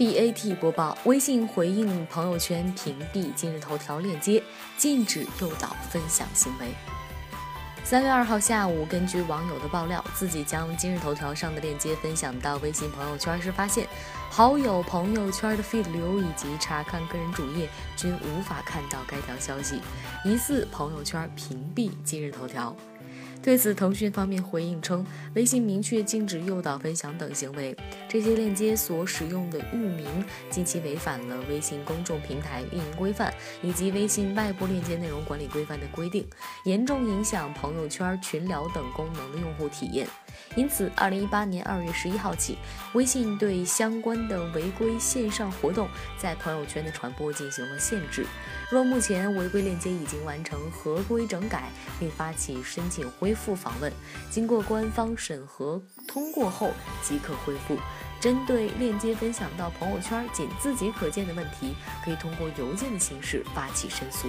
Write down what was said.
BAT 播报：微信回应朋友圈屏蔽今日头条链接，禁止诱导分享行为。三月二号下午，根据网友的爆料，自己将今日头条上的链接分享到微信朋友圈时，发现好友朋友圈的 feed 流以及查看个人主页均无法看到该条消息，疑似朋友圈屏蔽今日头条。对此，腾讯方面回应称，微信明确禁止诱导分享等行为。这些链接所使用的域名近期违反了微信公众平台运营规范以及微信外部链接内容管理规范的规定，严重影响朋友圈、群聊等功能的用户体验。因此，二零一八年二月十一号起，微信对相关的违规线上活动在朋友圈的传播进行了限制。若目前违规链接已经完成合规整改，并发起申请恢复访问，经过官方审核通过后即可恢复。针对链接分享到朋友圈仅自己可见的问题，可以通过邮件的形式发起申诉。